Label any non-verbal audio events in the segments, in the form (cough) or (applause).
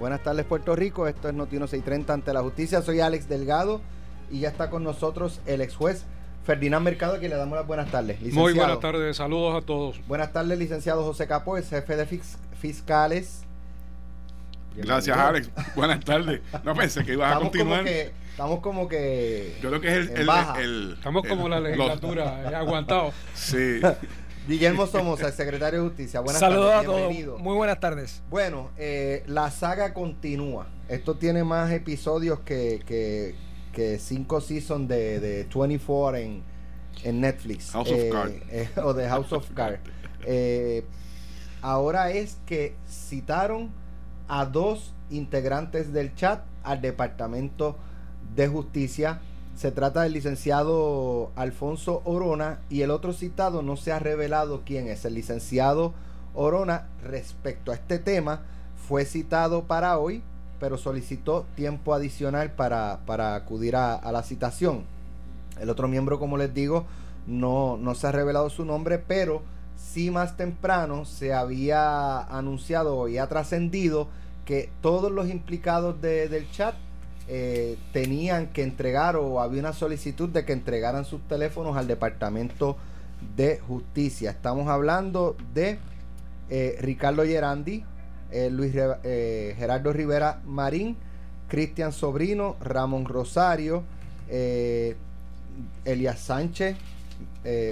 Buenas tardes Puerto Rico, esto es Noti 630 ante la justicia, soy Alex Delgado y ya está con nosotros el ex juez Ferdinand Mercado, a quien le damos las buenas tardes. Licenciado. Muy buenas tardes, saludos a todos. Buenas tardes, licenciado José Capo, el jefe de fiscales. Gracias, Alex. Buenas tardes. No pensé que ibas a continuar. estamos como que. Yo creo que es el. el, estamos como la legislatura, aguantado. Sí. Guillermo Somoza, el secretario de Justicia. Buenas Saludos tardes. a todos. Muy buenas tardes. Bueno, eh, la saga continúa. Esto tiene más episodios que, que, que cinco seasons de, de 24 en, en Netflix. House of eh, Cards. Eh, (laughs) o de House of Cards. ahora es que citaron a dos integrantes del chat al Departamento de Justicia se trata del licenciado Alfonso Orona y el otro citado no se ha revelado quién es. El licenciado Orona respecto a este tema fue citado para hoy, pero solicitó tiempo adicional para, acudir a, la citación. El otro miembro, como les digo, no, no se ha revelado su nombre, pero sí más temprano se había anunciado y ha trascendido que todos los implicados del chat eh, tenían que entregar o había una solicitud de que entregaran sus teléfonos al Departamento de Justicia. Estamos hablando de eh, Ricardo Gerandi, eh, Luis Gerardo Rivera Marín, Cristian Sobrino, Ramón Rosario, Elias Sánchez,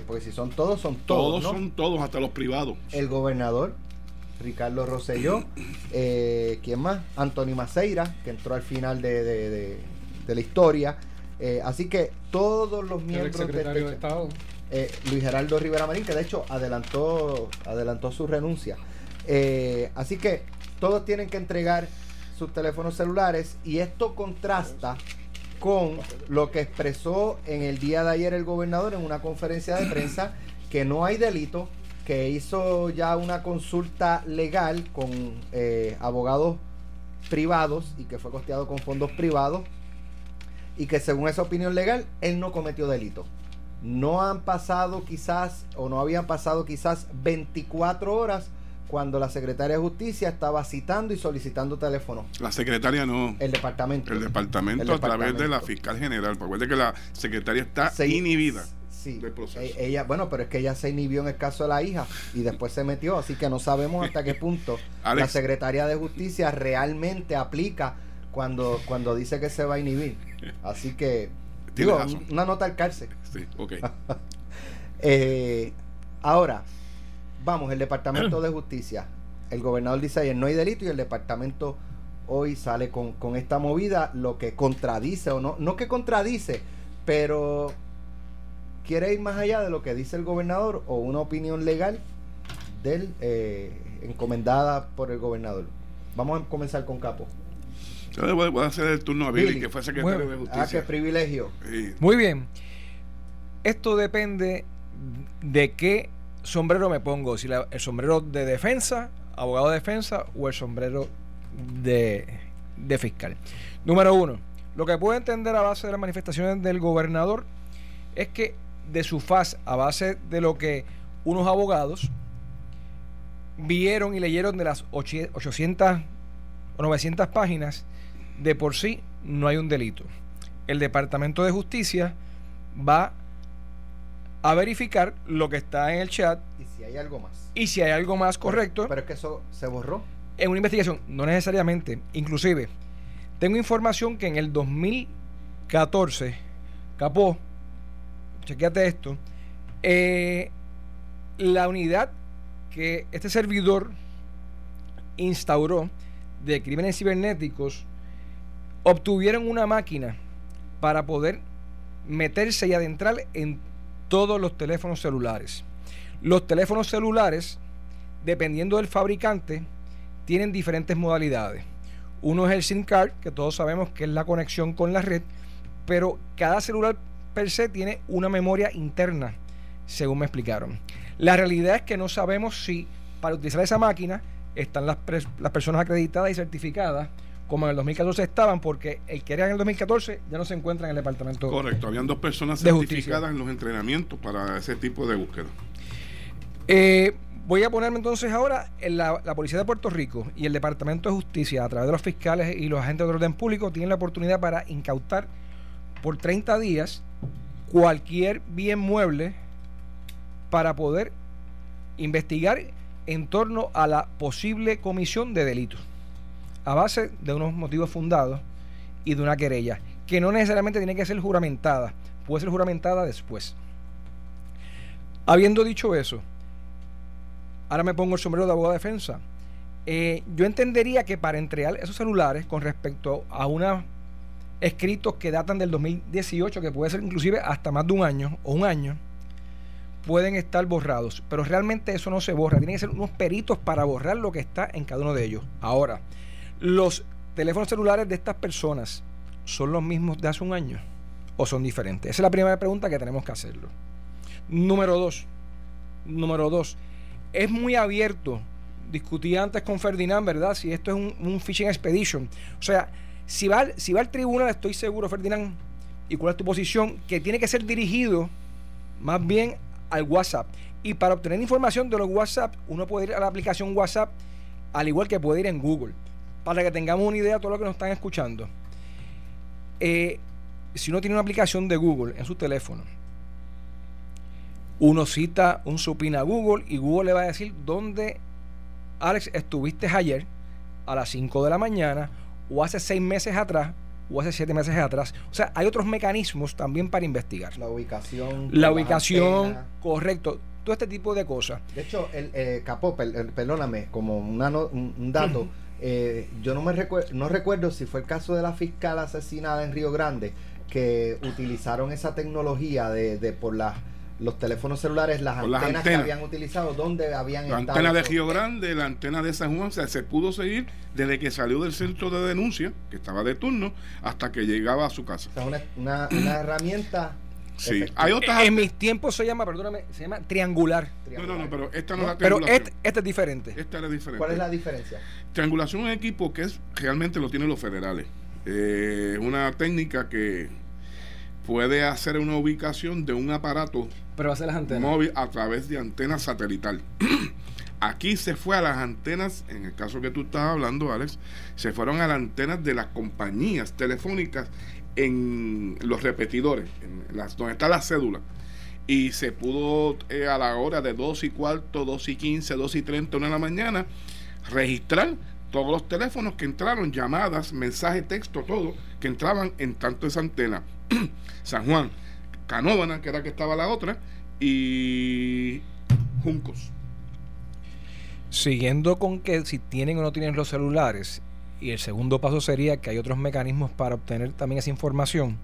porque si son todos, son todos. Todos son todos, hasta los privados. El gobernador Ricardo Rosselló, eh, ¿quién más? Anthony Maceira, que entró al final de, la historia. Eh, así que todos los miembros del secretario de, Estado. Eh, Luis Geraldo Rivera Marín, que de hecho adelantó, adelantó su renuncia. Eh, así que todos tienen que entregar sus teléfonos celulares y esto contrasta con lo que expresó en el día de ayer el gobernador en una conferencia de prensa que no hay delito que hizo ya una consulta legal con eh, abogados privados y que fue costeado con fondos privados y que según esa opinión legal él no cometió delito. No han pasado quizás o no habían pasado quizás 24 horas cuando la secretaria de justicia estaba citando y solicitando teléfono. La secretaria no. El departamento. El departamento, a través de la fiscal general. Recuerde que la secretaria está inhibida. Sí, e-, ella, bueno, pero es que ella se inhibió en el caso de la hija y después se metió, así que no sabemos hasta qué punto (laughs) la Secretaría de Justicia realmente aplica cuando, cuando dice que se va a inhibir. Así que, digo, una nota al cárcel. Sí, ok. (laughs) Eh, ahora, vamos, el Departamento de Justicia. El gobernador dice ayer no hay delito y el departamento hoy sale con, con esta movida, lo que contradice o no, no que contradice, pero quiere ir más allá de lo que dice el gobernador o una opinión legal del eh, encomendada por el gobernador. Vamos a comenzar con Capo. Yo voy a hacer el turno a Billy, que fue secretario de Justicia. Ah, qué privilegio. Muy bien. Esto depende de qué sombrero me pongo, si el sombrero de defensa, abogado de defensa o el sombrero de, de fiscal. Número uno, lo que puedo entender a base de las manifestaciones del gobernador es que de su faz a base de lo que unos abogados vieron y leyeron de las 800 o 900 páginas, de por sí no hay un delito. El Departamento de Justicia va a verificar lo que está en el chat. Y si hay algo más. Y si hay algo más correcto. Pero, es que eso se borró. En una investigación, no necesariamente. Inclusive, tengo información que en el 2014, Capó chequeate esto, eh, la unidad que este servidor instauró de crímenes cibernéticos obtuvieron una máquina para poder meterse y adentrar en todos los teléfonos celulares. Los teléfonos celulares, dependiendo del fabricante, tienen diferentes modalidades. Uno es el SIM card, que todos sabemos que es la conexión con la red, pero cada celular per se tiene una memoria interna, según me explicaron. La realidad es que no sabemos si para utilizar esa máquina están las, las personas acreditadas y certificadas como en el 2014 estaban, porque el que era en el 2014 ya no se encuentra en el departamento. Correcto, habían dos personas certificadas en los entrenamientos para ese tipo de búsqueda. Eh, Voy a ponerme entonces ahora en la, la, Policía de Puerto Rico y el Departamento de Justicia, a través de los fiscales y los agentes de orden público, tienen la oportunidad para incautar por 30 días cualquier bien mueble para poder investigar en torno a la posible comisión de delitos, a base de unos motivos fundados y de una querella, que no necesariamente tiene que ser juramentada, puede ser juramentada después. Habiendo dicho eso, ahora me pongo el sombrero de abogado de defensa. Eh, yo entendería que para entregar esos celulares con respecto a unos escritos que datan del 2018, que puede ser inclusive hasta más de un año o un año, pueden estar borrados. Pero realmente eso no se borra. Tienen que ser unos peritos para borrar lo que está en cada uno de ellos. Ahora, los teléfonos celulares de estas personas son los mismos de hace un año o son diferentes. Esa es la primera pregunta que tenemos que hacerlo. Número dos. Número dos. Es muy abierto. Discutí antes con Ferdinand, ¿verdad? Si esto es un, phishing expedition. O sea, si va, si va al tribunal, estoy seguro, Ferdinand, y cuál es tu posición, que tiene que ser dirigido más bien al WhatsApp. Y para obtener información de los WhatsApp, uno puede ir a la aplicación WhatsApp, al igual que puede ir en Google. Para que tengamos una idea de todo lo que nos están escuchando. Eh, si uno tiene una aplicación de Google en su teléfono, uno cita un supina a Google y Google le va a decir dónde, Alex, estuviste ayer a las 5 de la mañana o hace 6 meses atrás o hace 7 meses atrás. O sea, hay otros mecanismos también para investigar. La ubicación. La ubicación, correcto. Todo este tipo de cosas. De hecho, el eh, Capó, perdóname, como un, dato, eh, yo no me recuerdo, no recuerdo si fue el caso de la fiscal asesinada en Río Grande, que utilizaron esa tecnología de, de por las los teléfonos celulares, las antenas, que habían utilizado, dónde habían la antena de Río Grande, la antena de San Juan, o sea, se pudo seguir desde que salió del centro de denuncia, que estaba de turno, hasta que llegaba a su casa. O sea, una, una, herramienta Sí, hay otras. En mis tiempos se llama, perdóname, se llama triangular. No, no, no, pero esta no, es la Pero este, este, es diferente. Esta es diferente. ¿Cuál es la diferencia? Triangulación es un equipo que es realmente lo tienen los federales. Eh, una técnica que puede hacer una ubicación de un aparato Pero hace las antenas. móvil a través de antenas satelital. (clears throat) Aquí se fue a las antenas, en el caso que tú estás hablando, Alex, se fueron a las antenas de las compañías telefónicas en los repetidores, en las, donde está la cédula. Y se pudo eh, a la hora de 2 y cuarto, 2 y 15, 2 y 30, 1 de la mañana, registrar todos los teléfonos que entraron, llamadas, mensajes, texto, todo, que entraban en tanto esa antena. (clears throat) San Juan, Canóvana, que era que estaba la otra, y Juncos. Siguiendo con que si tienen o no tienen los celulares, y el segundo paso sería que hay otros mecanismos para obtener también esa información.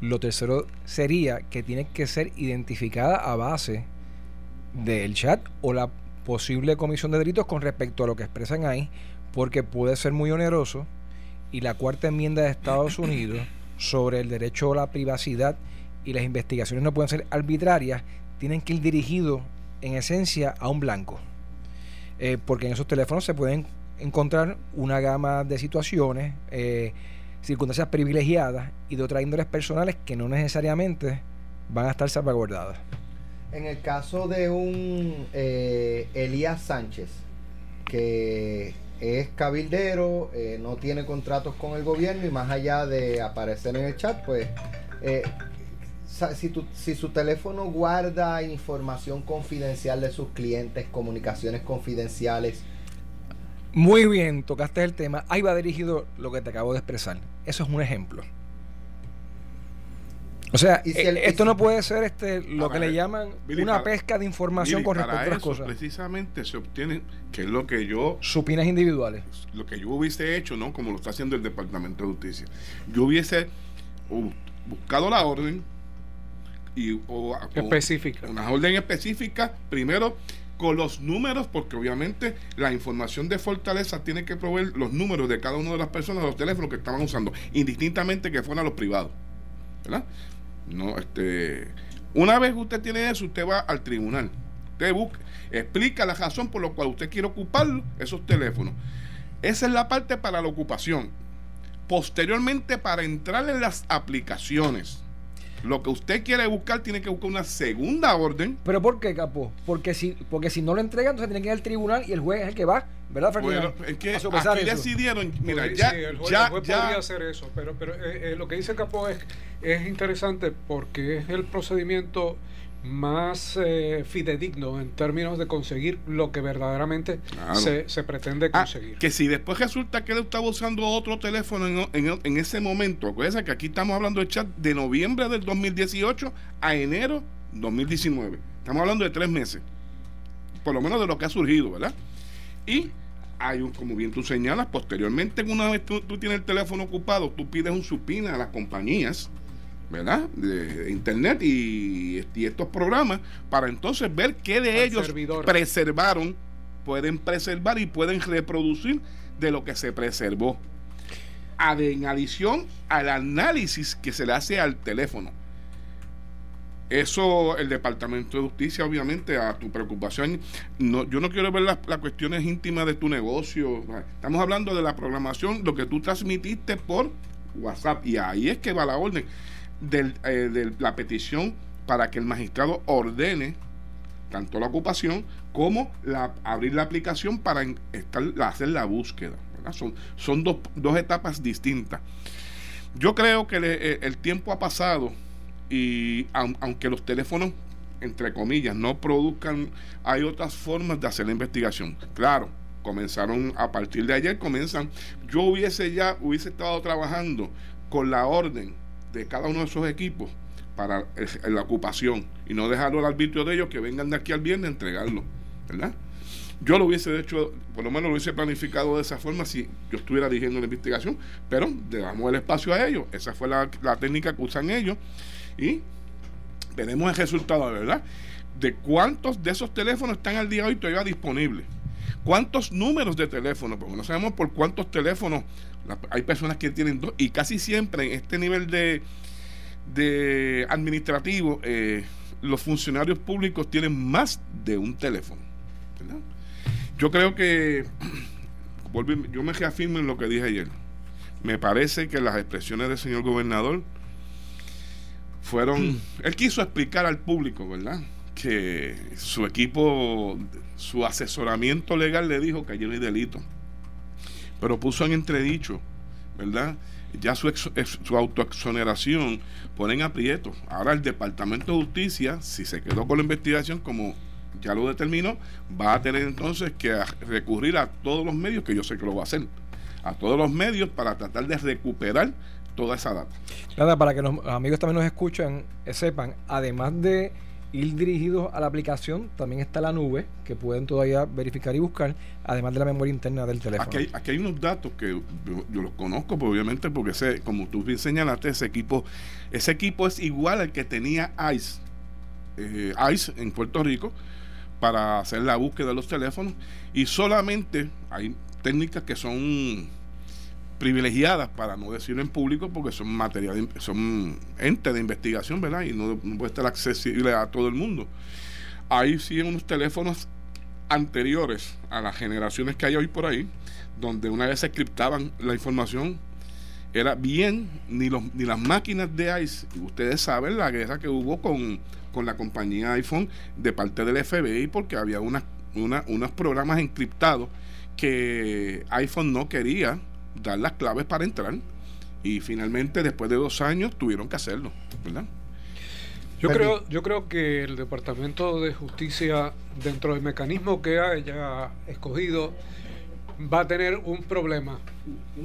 Lo tercero sería que tiene que ser identificada a base del chat o la posible comisión de delitos con respecto a lo que expresan ahí, porque puede ser muy oneroso. Y la cuarta enmienda de Estados Unidos sobre el derecho a la privacidad y las investigaciones no pueden ser arbitrarias, tienen que ir dirigidos en esencia a un blanco. Eh, porque en esos teléfonos se pueden encontrar una gama de situaciones, eh, circunstancias privilegiadas y de otras índoles personales que no necesariamente van a estar salvaguardadas. En el caso de un eh, Elías Sánchez, que es cabildero, no tiene contratos con el gobierno y más allá de aparecer en el chat, pues si, si su teléfono guarda información confidencial de sus clientes, comunicaciones confidenciales. Muy bien, tocaste el tema. Ahí va dirigido lo que te acabo de expresar. Eso es un ejemplo. O sea, eh, esto no puede ser este lo que le llaman una pesca de información con respecto a las cosas. Precisamente se obtiene, que es lo que yo. Supinas individuales. Lo que yo hubiese hecho, ¿no? Como lo está haciendo el Departamento de Justicia. Yo hubiese buscado la orden y. específica. Una orden específica, primero con los números, porque obviamente la información de Fortaleza tiene que proveer los números de cada una de las personas, los teléfonos que estaban usando, indistintamente que fueran los privados. ¿verdad? No, este, una vez usted tiene eso, usted va al tribunal. Usted busca, explica la razón por la cual usted quiere ocupar esos teléfonos. Esa es la parte para la ocupación. Posteriormente, para entrar en las aplicaciones, Lo que usted quiere buscar tiene que buscar una segunda orden. ¿Pero por qué, Capo? Porque si, porque si no lo entregan, entonces tiene que ir al tribunal y el juez es el que va, ¿verdad, Ferdinand? Bueno, es que aquí decidieron, mira, ya, sí, el juez, ya, podría hacer eso, pero, pero eh, eh, lo que dice Capo es, es interesante porque es el procedimiento más eh, fidedigno en términos de conseguir lo que verdaderamente se, se, pretende ah, conseguir. que si después resulta que él estaba usando otro teléfono en, en, en ese momento, acuérdense que aquí estamos hablando de chat de noviembre del 2018 a enero 2019. Estamos hablando de tres meses, por lo menos de lo que ha surgido, ¿verdad? Y hay un, como bien tú señalas, posteriormente, una vez tú, tú tienes el teléfono ocupado, tú pides un supina a las compañías ¿verdad? De internet y, estos programas para entonces ver qué de ellos preservaron, pueden preservar y pueden reproducir de lo que se preservó. En adición al análisis que se le hace al teléfono. Eso, el Departamento de Justicia, obviamente, a tu preocupación, no, yo no quiero ver las, las cuestiones íntimas de tu negocio. Estamos hablando de la programación, lo que tú transmitiste por WhatsApp, y ahí es que va la orden eh, de la petición para que el magistrado ordene tanto la ocupación como la, abrir la aplicación para hacer la búsqueda. Son, son dos, dos, etapas distintas. Yo creo que eh, el tiempo ha pasado y aunque los teléfonos, entre comillas, no produzcan, hay otras formas de hacer la investigación. Claro, comenzaron a partir de ayer, comienzan. Yo hubiese ya, hubiese estado trabajando con la orden de cada uno de esos equipos para la ocupación y no dejarlo al arbitrio de ellos que vengan de aquí al viernes a entregarlo, ¿verdad? Yo lo hubiese hecho, por lo menos lo hubiese planificado de esa forma si yo estuviera dirigiendo la investigación, pero le damos el espacio a ellos. Esa fue la, técnica que usan ellos y veremos el resultado, ¿verdad? De cuántos de esos teléfonos están al día de hoy todavía disponibles. ¿Cuántos números de teléfono? Porque no sabemos por cuántos teléfonos hay personas que tienen dos y casi siempre en este nivel de, de administrativo eh, los funcionarios públicos tienen más de un teléfono. Yo creo que (clears throat) yo me reafirmo en lo que dije ayer. Me parece que las expresiones del señor gobernador fueron. él quiso explicar al público, ¿verdad? Que su equipo, su asesoramiento legal le dijo que allí no hay delito pero puso en entredicho, ¿verdad? Ya su, su autoexoneración ponen aprieto. Ahora el Departamento de Justicia, si se quedó con la investigación como ya lo determinó, va a tener entonces que recurrir a todos los medios, que yo sé que lo va a hacer, a todos los medios para tratar de recuperar toda esa data. Nada, para que los amigos también nos escuchen, eh, sepan, además de ir dirigidos a la aplicación, también está la nube, que pueden todavía verificar y buscar, además de la memoria interna del teléfono. Aquí hay, unos datos que yo, los conozco, pues, obviamente, porque ese, como tú bien señalaste, ese equipo, ese equipo es igual al que tenía ICE, eh, ICE en Puerto Rico, para hacer la búsqueda de los teléfonos, y solamente hay técnicas que son privilegiadas, para no decirlo en público, porque son material, son entes de investigación, ¿verdad? Y no, puede estar accesible a todo el mundo. Ahí sí unos teléfonos anteriores a las generaciones que hay hoy por ahí, donde una vez se criptaban la información, era bien, ni, los, ni las máquinas de ICE, ustedes saben la guerra que hubo con, con la compañía iPhone de parte del FBI, porque había una, unos programas encriptados que iPhone no quería dar las claves para entrar y finalmente después de dos años tuvieron que hacerlo, ¿verdad? Yo creo, yo creo que el Departamento de Justicia, dentro del mecanismo que haya escogido, va a tener un problema.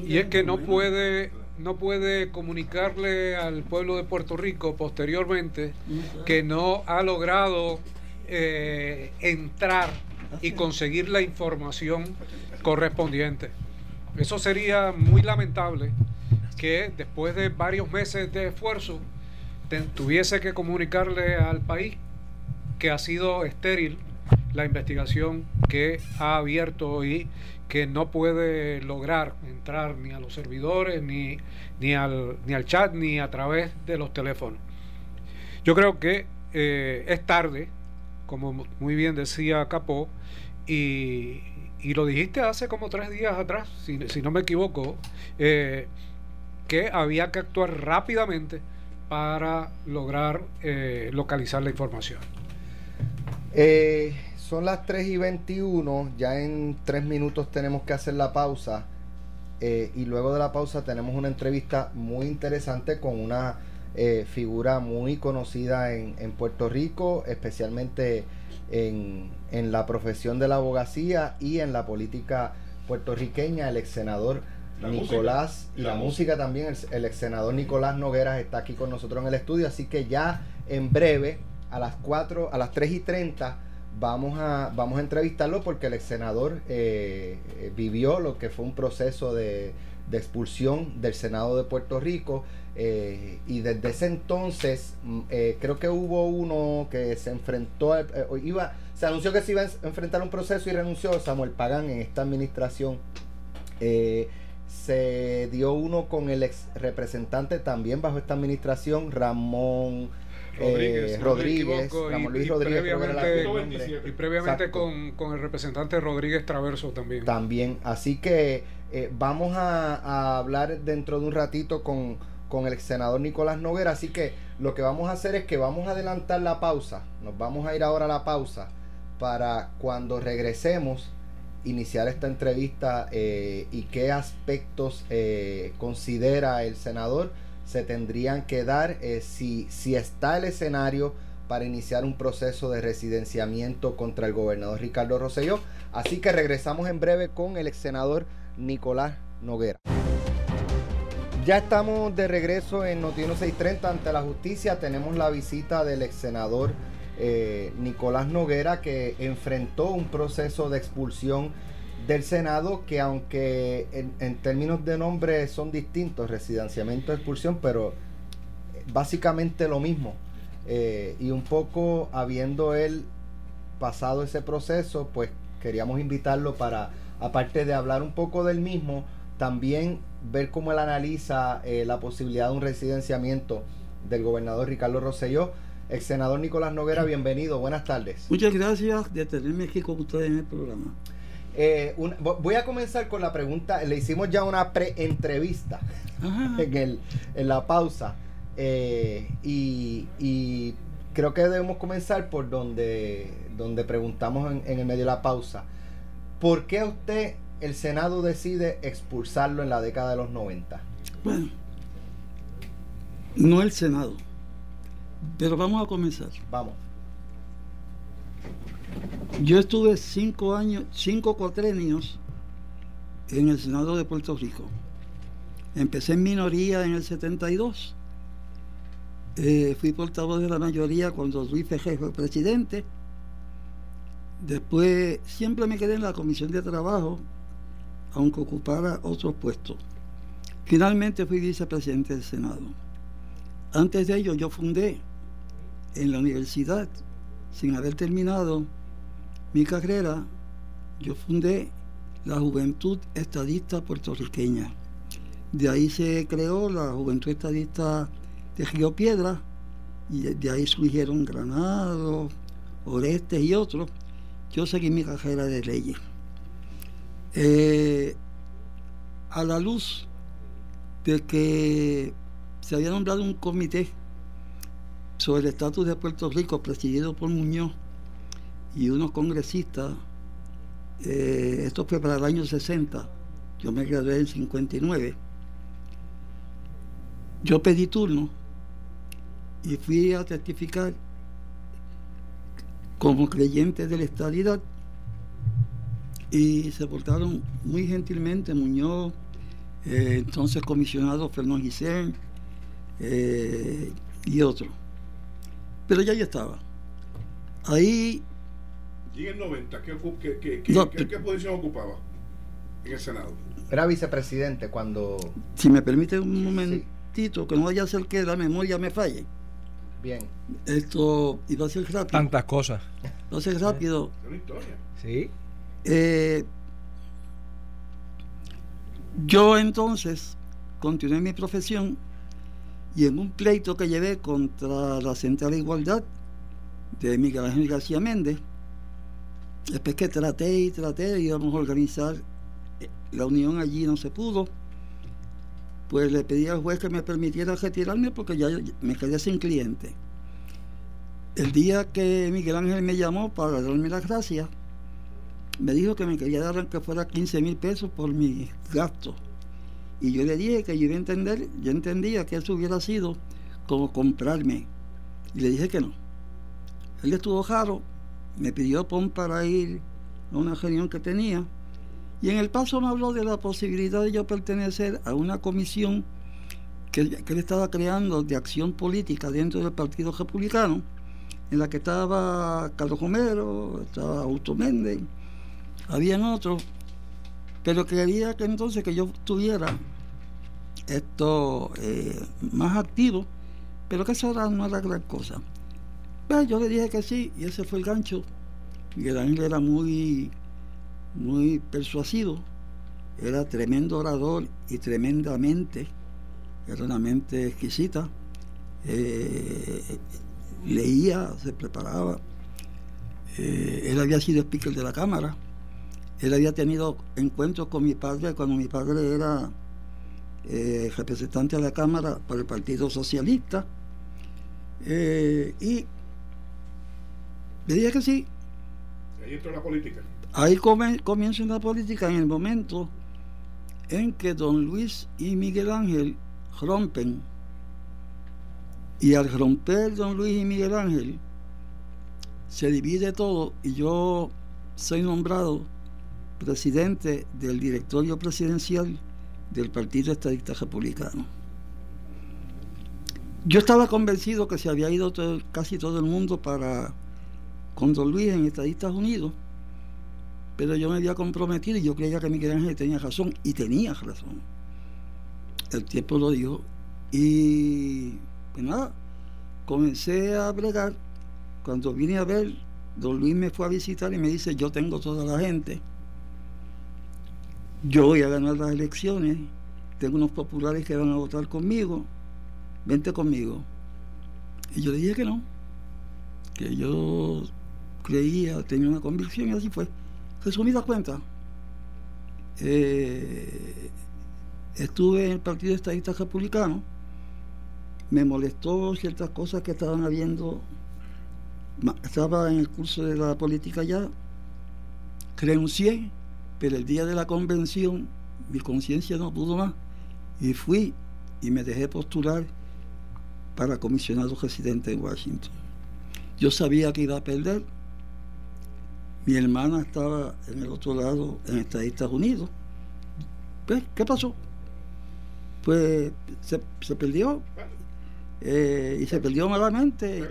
Y es que no puede, no puede comunicarle al pueblo de Puerto Rico posteriormente que no ha logrado eh, entrar y conseguir la información correspondiente. Eso sería muy lamentable que después de varios meses de esfuerzo tuviese que comunicarle al país que ha sido estéril la investigación que ha abierto y que no puede lograr entrar ni a los servidores, ni, ni, al, ni al chat, ni a través de los teléfonos. Yo creo que eh, es tarde, como muy bien decía Capó, y, y lo dijiste hace como tres días atrás, si, no me equivoco, eh, que había que actuar rápidamente para lograr eh, localizar la información. Eh, son las 3 y 21, ya en 3 minutos tenemos que hacer la pausa y luego de la pausa tenemos una entrevista muy interesante con una figura muy conocida en, en Puerto Rico, especialmente en, en, la profesión de la abogacía y en la política puertorriqueña, el ex senador Nicolás y la, música. también, el, ex senador Nicolás Nogueras está aquí con nosotros en el estudio, así que ya en breve, a las 4, a las 3 y 30, vamos a, vamos a entrevistarlo porque el ex senador eh, eh, vivió lo que fue un proceso de, expulsión del Senado de Puerto Rico. Eh, y desde ese entonces mm, creo que hubo uno que se enfrentó iba se anunció que se iba a enfrentar un proceso y renunció Samuel Pagán en esta administración se dio uno con el ex representante también bajo esta administración, Ramón Rodríguez, Rodríguez Ramón Luis Rodríguez. y previamente con, el representante Rodríguez Traverso también. También, así que eh, vamos a, hablar dentro de un ratito con, con el senador Nicolás Noguera, así que lo que vamos a hacer es que vamos a adelantar la pausa, nos vamos a ir ahora a la pausa para cuando regresemos iniciar esta entrevista eh, y qué aspectos eh, considera el senador se tendrían que dar eh, si, si está el escenario para iniciar un proceso de residenciamiento contra el gobernador Ricardo Rosselló. Así que regresamos en breve con el ex senador Nicolás Noguera. Ya estamos de regreso en Noticiero 630 ante la justicia. Tenemos la visita del ex senador eh, Nicolás Noguera, que enfrentó un proceso de expulsión del Senado que aunque en, términos de nombre son distintos, residenciamiento, expulsión, pero básicamente lo mismo. Eh, y un poco habiendo él pasado ese proceso, pues queríamos invitarlo para, aparte de hablar un poco del mismo, también ver cómo él analiza eh, la posibilidad de un residenciamiento del gobernador Ricardo Rosselló Ex senador Nicolás Noguera, bienvenido, buenas tardes. Muchas gracias de tenerme aquí con ustedes en el programa. Eh, voy a comenzar con la pregunta, le hicimos ya una pre-entrevista (laughs) en, en la pausa eh, y, creo que debemos comenzar por donde, donde preguntamos en, en el medio de la pausa. ¿Por qué usted, el Senado, decide expulsarlo en la década de los 90? Bueno, no el Senado pero vamos a comenzar. Vamos. Yo estuve cinco años, cinco cuatrenios en el Senado de Puerto Rico. Empecé en minoría en el 72. Eh, fui portavoz de la mayoría cuando Luis Fejé fue presidente. Después siempre me quedé en la comisión de trabajo, aunque ocupara otros puestos. Finalmente fui vicepresidente del Senado. Antes de ello yo fundé en la universidad, sin haber terminado mi carrera, yo fundé la Juventud Estadista Puertorriqueña. De ahí se creó la Juventud Estadista de Río Piedra y de ahí surgieron Granado, Orestes y otros. Yo seguí mi carrera de leyes. Eh, a la luz de que se había nombrado un comité sobre el estatus de Puerto Rico presidido por Muñoz y unos congresistas. Eh, esto fue para el año 60, yo me gradué en 59. Yo pedí turno y fui a testificar como creyente de la estadidad y se portaron muy gentilmente Muñoz, eh, entonces comisionado Fernando Gisén eh, y otros. Pero ya ya estaba. Ahí. ¿Y en el 90 qué, posición ocupaba en el Senado? Era vicepresidente cuando. Si me permite un momentito, que no vaya a ser que la memoria me falle. Bien. Esto iba a ser rápido. Tantas cosas. Va a ser rápido. Es una historia. Sí. Eh, yo entonces continué mi profesión y en un pleito que llevé contra la Central de Igualdad de Miguel Ángel García Méndez, después que traté y traté, íbamos a organizar eh, la unión allí, no se pudo. pues le pedí al juez que me permitiera retirarme porque ya me quedé sin cliente. El día que Miguel Ángel me llamó para darme las gracias, me dijo que me quería dar aunque fuera 15 mil pesos por mis gastos. Y yo le dije que yo iba a entender, yo entendía que eso hubiera sido como comprarme. Y le dije que no. Él estuvo raro, me pidió pon para ir a una reunión que tenía. Y en el paso me habló de la posibilidad de yo pertenecer a una comisión que, que él estaba creando de acción política dentro del Partido Republicano en la que estaba Carlos Romero, estaba Augusto Méndez, habían otros, pero quería que entonces que yo tuviera esto eh, más activo, pero que eso no era gran cosa. Pues yo le dije que sí, y ese fue el gancho. Miguel Ángel era muy, muy persuasivo, era tremendo orador y tremendamente, era una mente exquisita. Eh, leía, se preparaba. Eh, él había sido speaker de la Cámara. Él había tenido encuentros con mi padre cuando mi padre era eh, representante de la Cámara por el Partido Socialista. Eh, y le dije que sí. Ahí entró la política. Ahí comienza la política en el momento en que don Luis y Miguel Ángel rompen y al romper don Luis y Miguel Ángel, se divide todo y yo soy nombrado presidente del directorio presidencial del Partido Estadista Republicano. Yo estaba convencido que se había ido casi todo el mundo para con Don Luis en Estadistas Unidos, pero yo me había comprometido y yo creía que Miguel Ángel tenía razón y tenía razón. El tiempo lo dijo y pues nada, comencé a bregar. Cuando vine a ver, don Luis me fue a visitar y me dice, yo tengo toda la gente. Yo voy a ganar las elecciones. Tengo unos populares que van a votar conmigo. Vente conmigo. Y yo le dije que no. Que yo creía, tenía una convicción y así fue. Resumida cuenta, eh, estuve en el Partido Estadista Republicano me molestó ciertas cosas que estaban habiendo. Estaba en el curso de la política ya, renuncié, pero el día de la convención mi conciencia no pudo más y fui y me dejé postular para comisionado residente en Washington. Yo sabía que iba a perder. Mi hermana estaba en el otro lado, en Estados Unidos. Pues, ¿qué pasó? Pues se, se perdió eh, y se perdió malamente.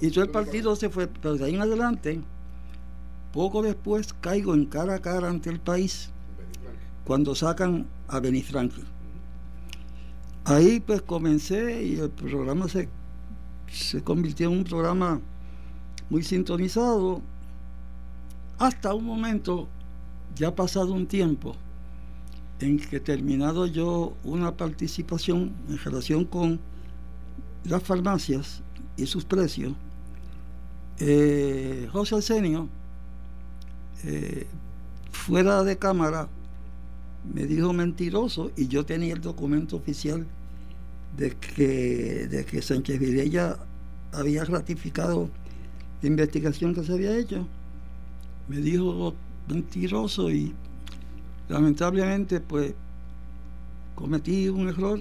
y todo el partido se fue, pero de ahí en adelante, poco después caigo en cara a cara ante el país cuando sacan a Benny Franklin. Ahí pues comencé y el programa se, se convirtió en un programa muy sintonizado hasta un momento, ya pasado un tiempo, en que terminado yo una participación en relación con las farmacias y sus precios, eh, José Arsenio, eh, fuera de cámara, me dijo mentiroso y yo tenía el documento oficial de que, de que Sánchez Vilella había ratificado la investigación que se había hecho. Me dijo mentiroso y lamentablemente pues cometí un error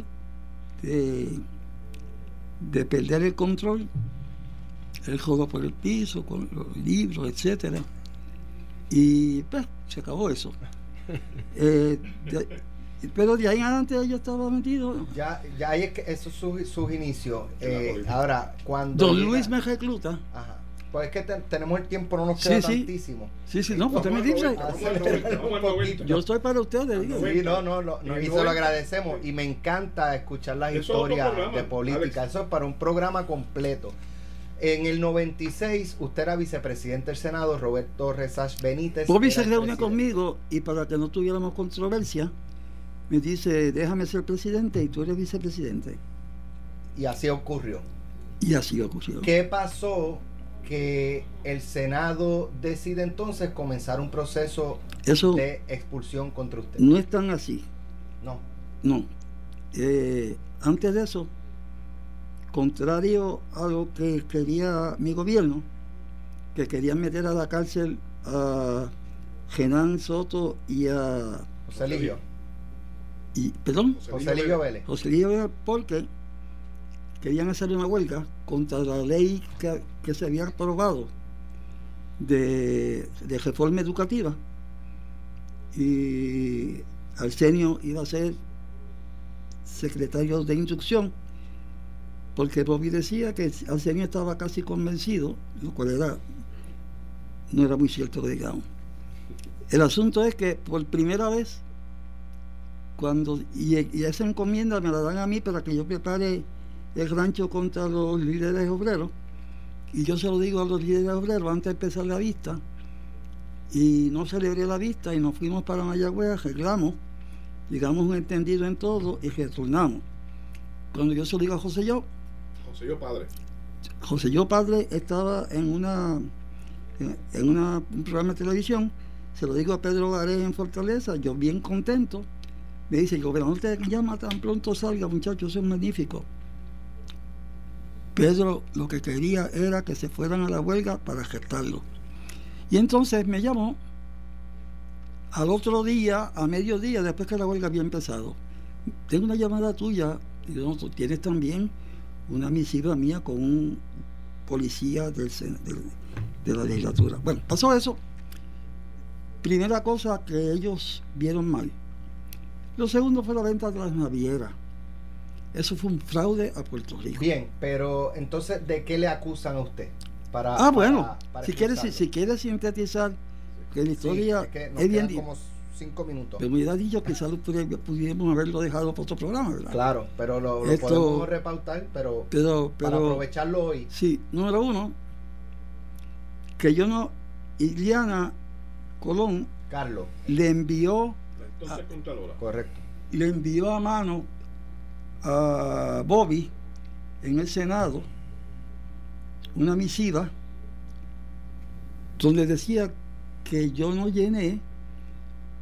de de perder el control, el juego por el piso, con los libros, etcétera. Y pues se acabó eso. (laughs) Eh, pero de ahí en adelante yo estaba metido. Ya, ya ahí es que eso es sus su inicios. Eh, ahora, cuando. Don Luis me recluta. Ajá. Pues es que tenemos el tiempo, no nos queda sí, tantísimo. Sí, sí, no, pues usted me dice. Yo estoy para ustedes. Sí, no, no, no, y se lo agradecemos. Y me encanta escuchar las historias de política. Eso es para un programa completo. En el 96, usted era vicepresidente del Senado, Roberto Resach Benítez. Bobby se reúne conmigo y para que no tuviéramos controversia, me dice, déjame ser presidente y tú eres vicepresidente. Y así ocurrió. Y así ocurrió. ¿Qué pasó que el Senado decide entonces comenzar un proceso de expulsión contra usted. No es tan así. No. No. Eh, antes de eso, contrario a lo que quería mi gobierno, que querían meter a la cárcel a Genán Soto y a... José Ligio. Y, perdón. José Ligio Vélez. José Ligio Vélez porque querían hacer una huelga contra la ley que, se había aprobado de, de, reforma educativa y Arsenio iba a ser secretario de instrucción porque Bobby decía que Arsenio estaba casi convencido, lo cual era, no era muy cierto, digamos. El asunto es que por primera vez, cuando, y, esa encomienda me la dan a mí para que yo prepare el rancho contra los líderes obreros. Y yo se lo digo a los líderes obreros antes de empezar la vista. Y no celebré la vista y nos fuimos para Mayagüez, arreglamos, llegamos un entendido en todo y retornamos. Cuando yo se lo digo a José Yo. José Yo Padre. José Yo Padre estaba en una en una, un programa de televisión, se lo digo a Pedro Garé en Fortaleza, yo bien contento, me dice, el gobernador te llama tan pronto salga, muchachos, eso es magnífico. Pedro lo que quería era que se fueran a la huelga para gestarlo. Y entonces me llamó al otro día, a mediodía, después que la huelga había empezado. Tengo una llamada tuya, y yo, tienes también una misiva mía con un policía del, de la legislatura. Bueno, pasó eso. Primera cosa que ellos vieron mal. Lo segundo fue la venta de las navieras. Eso fue un fraude a Puerto Rico. Bien, pero entonces, ¿de qué le acusan a usted? Para, ah, bueno, si, quieres, si, quieres sintetizar que la historia es, bien como cinco minutos. Pero me hubiera dicho que quizás pudiéramos haberlo dejado para otro programa, ¿verdad? Claro, pero lo, podemos repautar, pero, pero, para aprovecharlo hoy. Sí, número uno, que yo no, Iliana Colón Carlos le envió correcto le envió a mano a Bobby en el Senado una misiva donde decía que yo no llené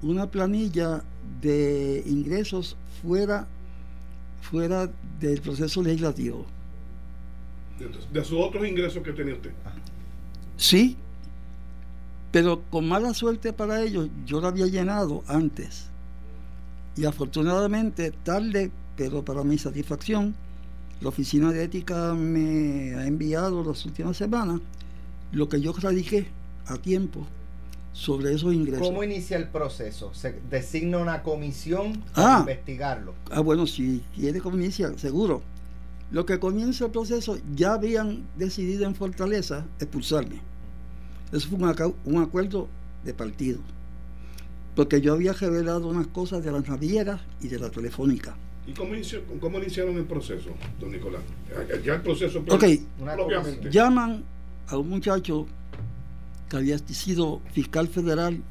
una planilla de ingresos fuera fuera del proceso legislativo. De, sus otros ingresos que tenía usted. Sí, pero con mala suerte para ellos, yo la había llenado antes. Y afortunadamente, tarde pero para mi satisfacción, la Oficina de Ética me ha enviado las últimas semanas lo que yo radiqué a tiempo sobre esos ingresos. ¿Cómo inicia el proceso? ¿Se designa una comisión para ah, investigarlo? Ah, bueno, si quiere cómo inicia, seguro. Lo que comienza el proceso, ya habían decidido en Fortaleza expulsarme. Eso fue un, un acuerdo de partido. Porque yo había revelado unas cosas de las navieras y de la telefónica. ¿Y cómo, iniciaron el proceso, don Nicolás? Ya el proceso Ok, llaman a un muchacho que había sido fiscal federal,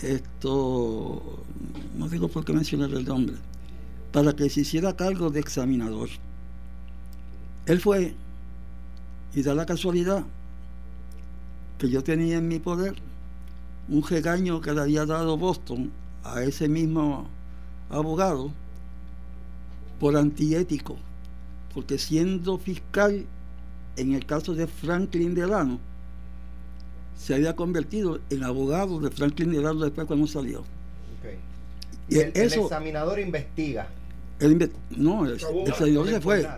esto, no digo por qué mencionar el nombre, para que se hiciera cargo de examinador. Él fue, y da la casualidad, que yo tenía en mi poder un regaño que le había dado Boston a ese mismo abogado por antiético, porque siendo fiscal en el caso de Franklin Delano, se había convertido en abogado de Franklin Delano después cuando salió. Y el, examinador investiga. no, el, examinador se fue.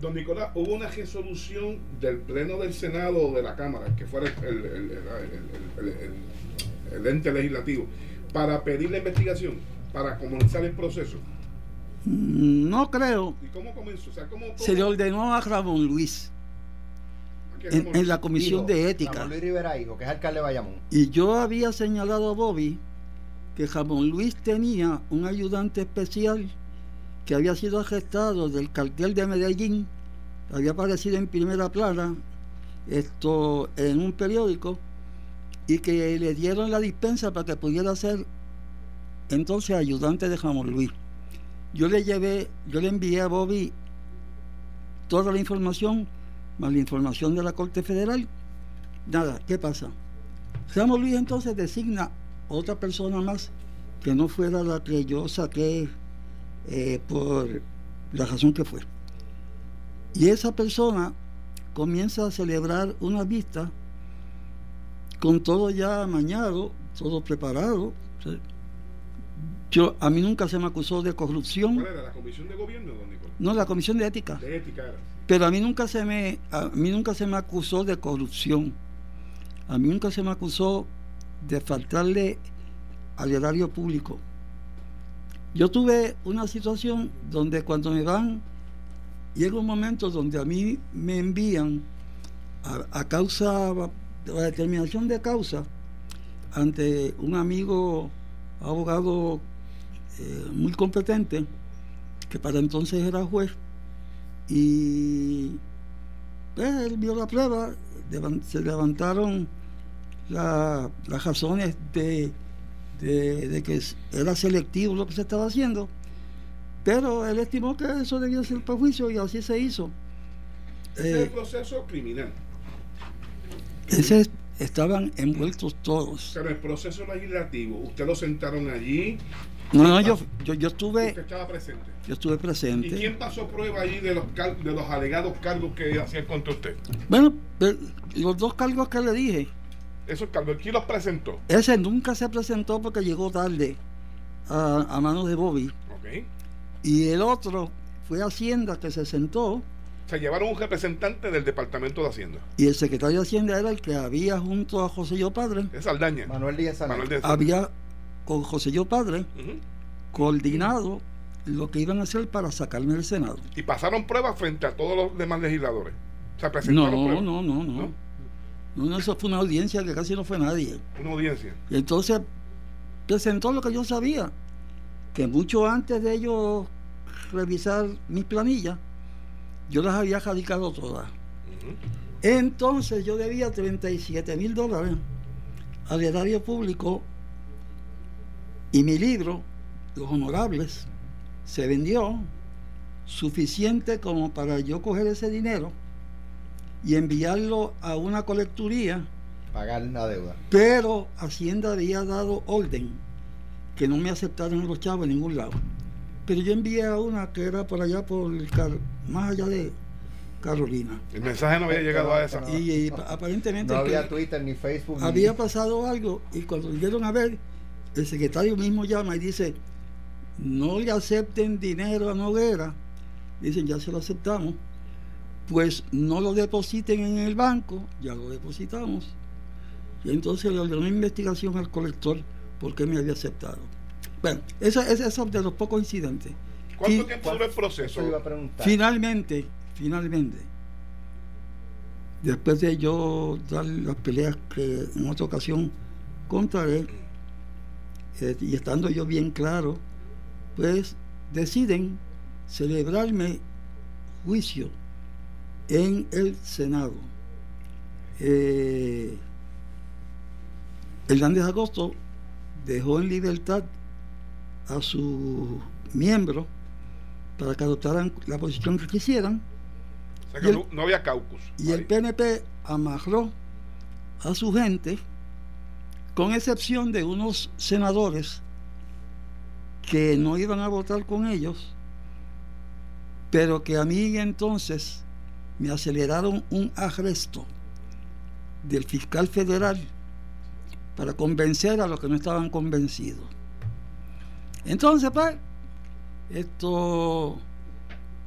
Don, Nicolás, hubo una resolución del Pleno del Senado o de la Cámara, que fuera el, el ente legislativo, para pedir la investigación, para comenzar el proceso. Mm, no creo. ¿Y cómo comenzó? Se le ordenó a Ramón Luis. En, la comisión de ética. Ramón Luis Rivera, hijo, que es alcalde de Bayamón. Y yo había señalado a Bobby que Ramón Luis tenía un ayudante especial que había sido arrestado del cartel de Medellín, había aparecido en primera plana esto en un periódico y que le dieron la dispensa para que pudiera ser entonces ayudante de Ramón Luis. Yo le llevé, yo le envié a Bobby toda la información, más la información de la Corte Federal. Nada, ¿qué pasa? Ramón Luis entonces designa otra persona más que no fuera la que yo saqué eh, por la razón que fue. Y esa persona comienza a celebrar una vista con todo ya amañado, todo preparado. Yo, a mí nunca se me acusó de corrupción. ¿Cuál era? ¿La comisión de gobierno, don Nicolás? No, la comisión de ética. De ética era. Pero a mí nunca se me, a mí nunca se me acusó de corrupción. A mí nunca se me acusó de faltarle al erario público. Yo tuve una situación donde cuando me van, llega un momento donde a mí me envían a, causa, la determinación de causa, ante un amigo abogado eh, muy competente, que para entonces era juez, y pues, él vio la prueba, se levantaron las razones de, de, que era selectivo lo que se estaba haciendo, pero él estimó que eso debía ser perjuicio y así se hizo. Ese es el eh, proceso criminal. Ese estaban envueltos todos. Pero el proceso legislativo, ¿usted lo sentaron allí? No, no, yo, yo, yo estuve. ¿Usted estaba presente? Yo estuve presente. ¿Y quién pasó prueba allí de los, de los alegados cargos que hacían contra usted? Bueno, los dos cargos que le dije. ¿Esos cargos quién los presentó? Ese nunca se presentó porque llegó tarde a, a manos de Bobby. Ok. Y el otro fue Hacienda que se sentó se llevaron un representante del Departamento de Hacienda. Y el secretario de Hacienda era el que había junto a José Yo Padre. Es Aldaña. Manuel Díaz Manuel Había con José Yo Padre coordinado lo que iban a hacer para sacarme del Senado. Y pasaron pruebas frente a todos los demás legisladores. no, no, no, no, no, no. eso fue una audiencia que casi no fue nadie. Una audiencia. Y entonces presentó lo que yo sabía, que mucho antes de ellos revisar mis planillas, yo las había radicado todas. Entonces yo debía 37 mil dólares al erario público y mi libro, Los Honorables, se vendió suficiente como para yo coger ese dinero y enviarlo a una colecturía. Pagar la deuda. Pero Hacienda había dado orden que no me aceptaron los chavos en ningún lado. Pero yo envié a una que era por allá, por más allá de Carolina. El mensaje no había llegado a esa. Y, aparentemente. No había Twitter ni Facebook. Había pasado algo y cuando vinieron a ver, el secretario mismo llama y dice: No le acepten dinero a Noguera. Dicen: Ya se lo aceptamos. Pues no lo depositen en el banco, ya lo depositamos. Y entonces le ordenó una investigación al colector porque me había aceptado. Bueno, eso es de los pocos incidentes. ¿Cuánto tiempo duró el proceso? Finalmente, finalmente, después de yo dar las peleas que en otra ocasión contaré, eh, y estando yo bien claro, pues deciden celebrarme juicio en el Senado. Eh, Hernández Agosto dejó en libertad a sus miembros para que adoptaran la posición que quisieran. O sea que no, había caucus. Y el PNP amarró a su gente, con excepción de unos senadores que no iban a votar con ellos, pero que a mí entonces me aceleraron un arresto del fiscal federal para convencer a los que no estaban convencidos. Entonces, pues, esto,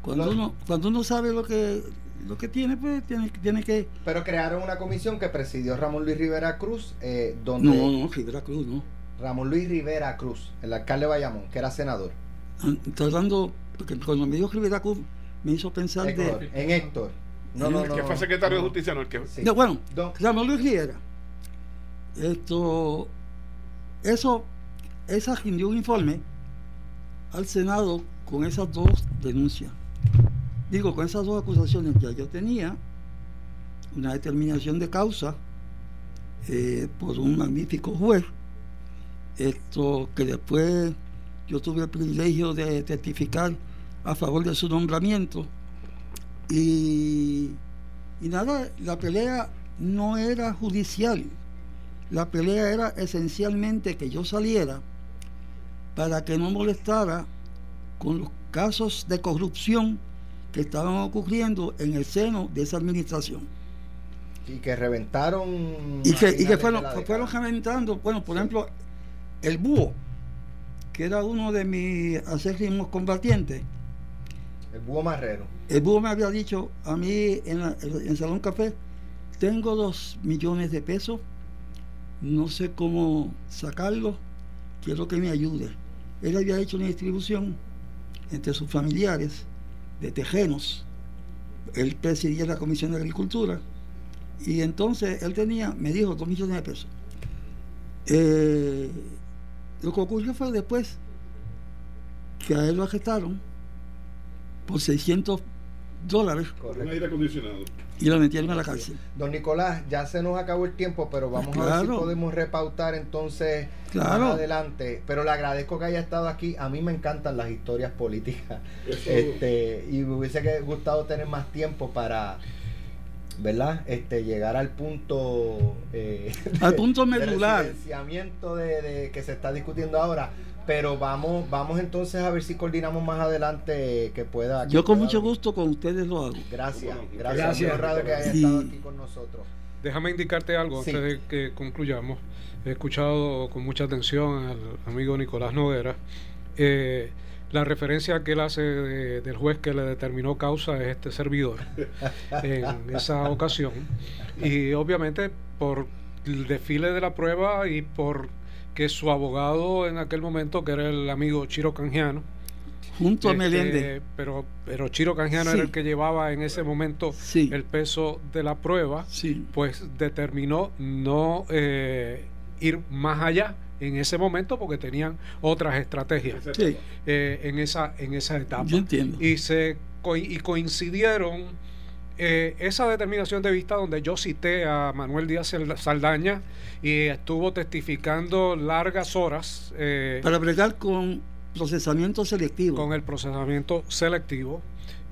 cuando uno, cuando uno sabe lo que lo que tiene, pues tiene, tiene que... Pero crearon una comisión que presidió Ramón Luis Rivera Cruz, eh, donde... No, no, Rivera Cruz, no. Ramón Luis Rivera Cruz, el alcalde de Bayamón, que era senador. Ah, Está hablando, porque cuando me dijo Rivera Cruz, me hizo pensar de... En Héctor. No, no, no. que fue secretario de justicia, no el que... No, bueno, Ramón Luis Rivera. Esto... Eso... Esa rindió un informe al Senado con esas dos denuncias. Digo, con esas dos acusaciones ya yo tenía una determinación de causa eh, por un magnífico juez, esto que después yo tuve el privilegio de testificar a favor de su nombramiento y, y nada, la pelea no era judicial, la pelea era esencialmente que yo saliera para que no molestara con los casos de corrupción que estaban ocurriendo en el seno de esa administración. Y que reventaron. Y que, y que fueron, fueron reventando, bueno, por ejemplo, el búho, que era uno de mis acérrimos combatientes. El búho marrero. El búho me había dicho a mí en, en Salón Café, tengo dos millones de pesos, no sé cómo sacarlo, quiero que me ayude. Él había hecho una distribución entre sus familiares de Tejenos. Él presidía la Comisión de Agricultura y entonces él tenía, me dijo, dos millones de pesos. Eh, lo que ocurrió fue después que a él lo arrestaron por 600 dólares. Un aire acondicionado y lo metieron a la cárcel. Don Nicolás, ya se nos acabó el tiempo, pero vamos a ver si podemos repautar entonces más adelante. Pero le agradezco que haya estado aquí. A mí me encantan las historias políticas. (laughs) Este, y me hubiese gustado tener más tiempo para ¿verdad? Este, llegar al punto eh, al punto (laughs) medular de, de, que se está discutiendo ahora pero vamos vamos entonces a ver si coordinamos más adelante que pueda. Yo con mucho gusto con ustedes lo hago. Gracias, gracias. gracias. que haya estado aquí con nosotros. Déjame indicarte algo antes de que concluyamos. He escuchado con mucha atención al amigo Nicolás Noguera. Eh, la referencia que él hace del juez que le determinó causa es este servidor (laughs) en esa ocasión. Y obviamente por el desfile de la prueba y por que su abogado en aquel momento, que era el amigo Chiro Canjiano, junto a este, Meléndez. Pero, pero Chiro Canjiano era el que llevaba en ese momento el peso de la prueba, pues determinó no eh, ir más allá en ese momento porque tenían otras estrategias eh, en esa en esa etapa. Y se y coincidieron eh, esa determinación de vista donde yo cité a Manuel Díaz Saldaña y estuvo testificando largas horas. Eh, Para bregar con procesamiento selectivo. Con el procesamiento selectivo.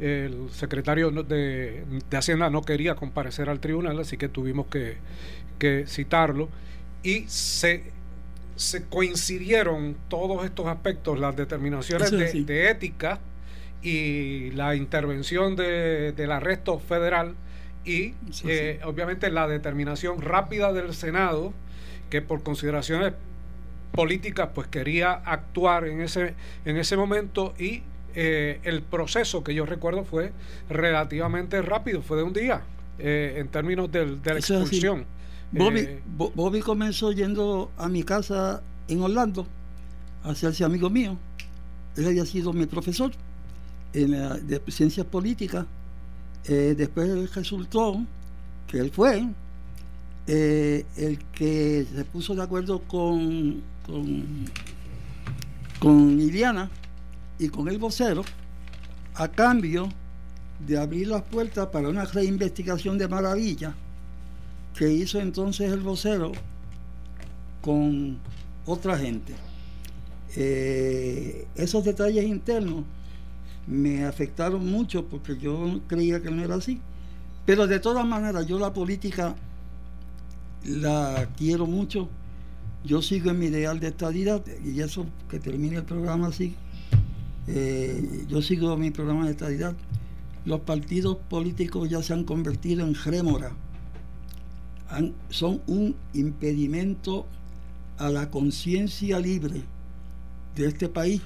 El secretario de, Hacienda no quería comparecer al tribunal, así que tuvimos que, citarlo. Y se, se coincidieron todos estos aspectos, las determinaciones de, de ética y la intervención de, del arresto federal y eh, obviamente la determinación rápida del Senado que por consideraciones políticas pues quería actuar en ese en ese momento y eh, el proceso que yo recuerdo fue relativamente rápido fue de un día eh, en términos del, de la expulsión. Bobby, Bobby comenzó yendo a mi casa en Orlando a hacerse amigo mío. Él había sido mi profesor de ciencias políticas, eh, después resultó que él fue eh, el que se puso de acuerdo con, con, con Iliana y con el vocero a cambio de abrir las puertas para una reinvestigación de maravilla que hizo entonces el vocero con otra gente. Eh, esos detalles internos me afectaron mucho porque yo creía que no era así. Pero de todas maneras, yo la política la quiero mucho. Yo sigo en mi ideal de estadidad y eso que termine el programa así. Eh, yo sigo mi programa de estadidad. Los partidos políticos ya se han convertido en rémora. son un impedimento a la conciencia libre de este país.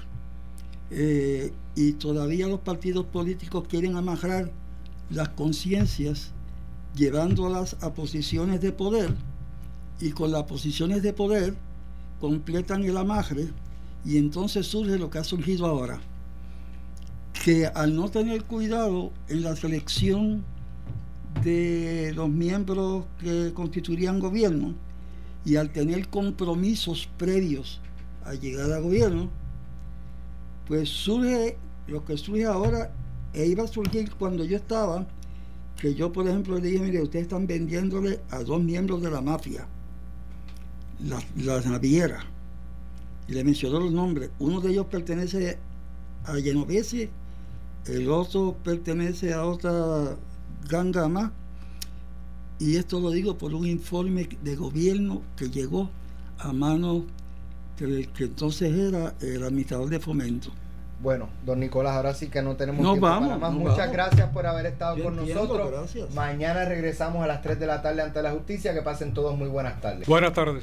Eh, y todavía los partidos políticos quieren amarrar las conciencias llevándolas a posiciones de poder y con las posiciones de poder completan el amarre y entonces surge lo que ha surgido ahora que al no tener cuidado en la selección de los miembros que constituirían gobierno y al tener compromisos previos a llegar al gobierno, pues surge lo que surge ahora e iba a surgir cuando yo estaba, que yo por ejemplo le dije, mire, ustedes están vendiéndole a dos miembros de la mafia, las navieras, y le mencionó los nombres. Uno de ellos pertenece a Genovese, el otro pertenece a otra ganga más, y esto lo digo por un informe de gobierno que llegó a manos del que entonces era el administrador de fomento Bueno, don Nicolás, ahora sí que no tenemos Nos tiempo vamos, para más. Muchas vamos. gracias por haber estado Yo con entiendo, nosotros. gracias. Mañana regresamos a las 3 de la tarde ante la justicia. Que pasen todos muy buenas tardes. Buenas tardes.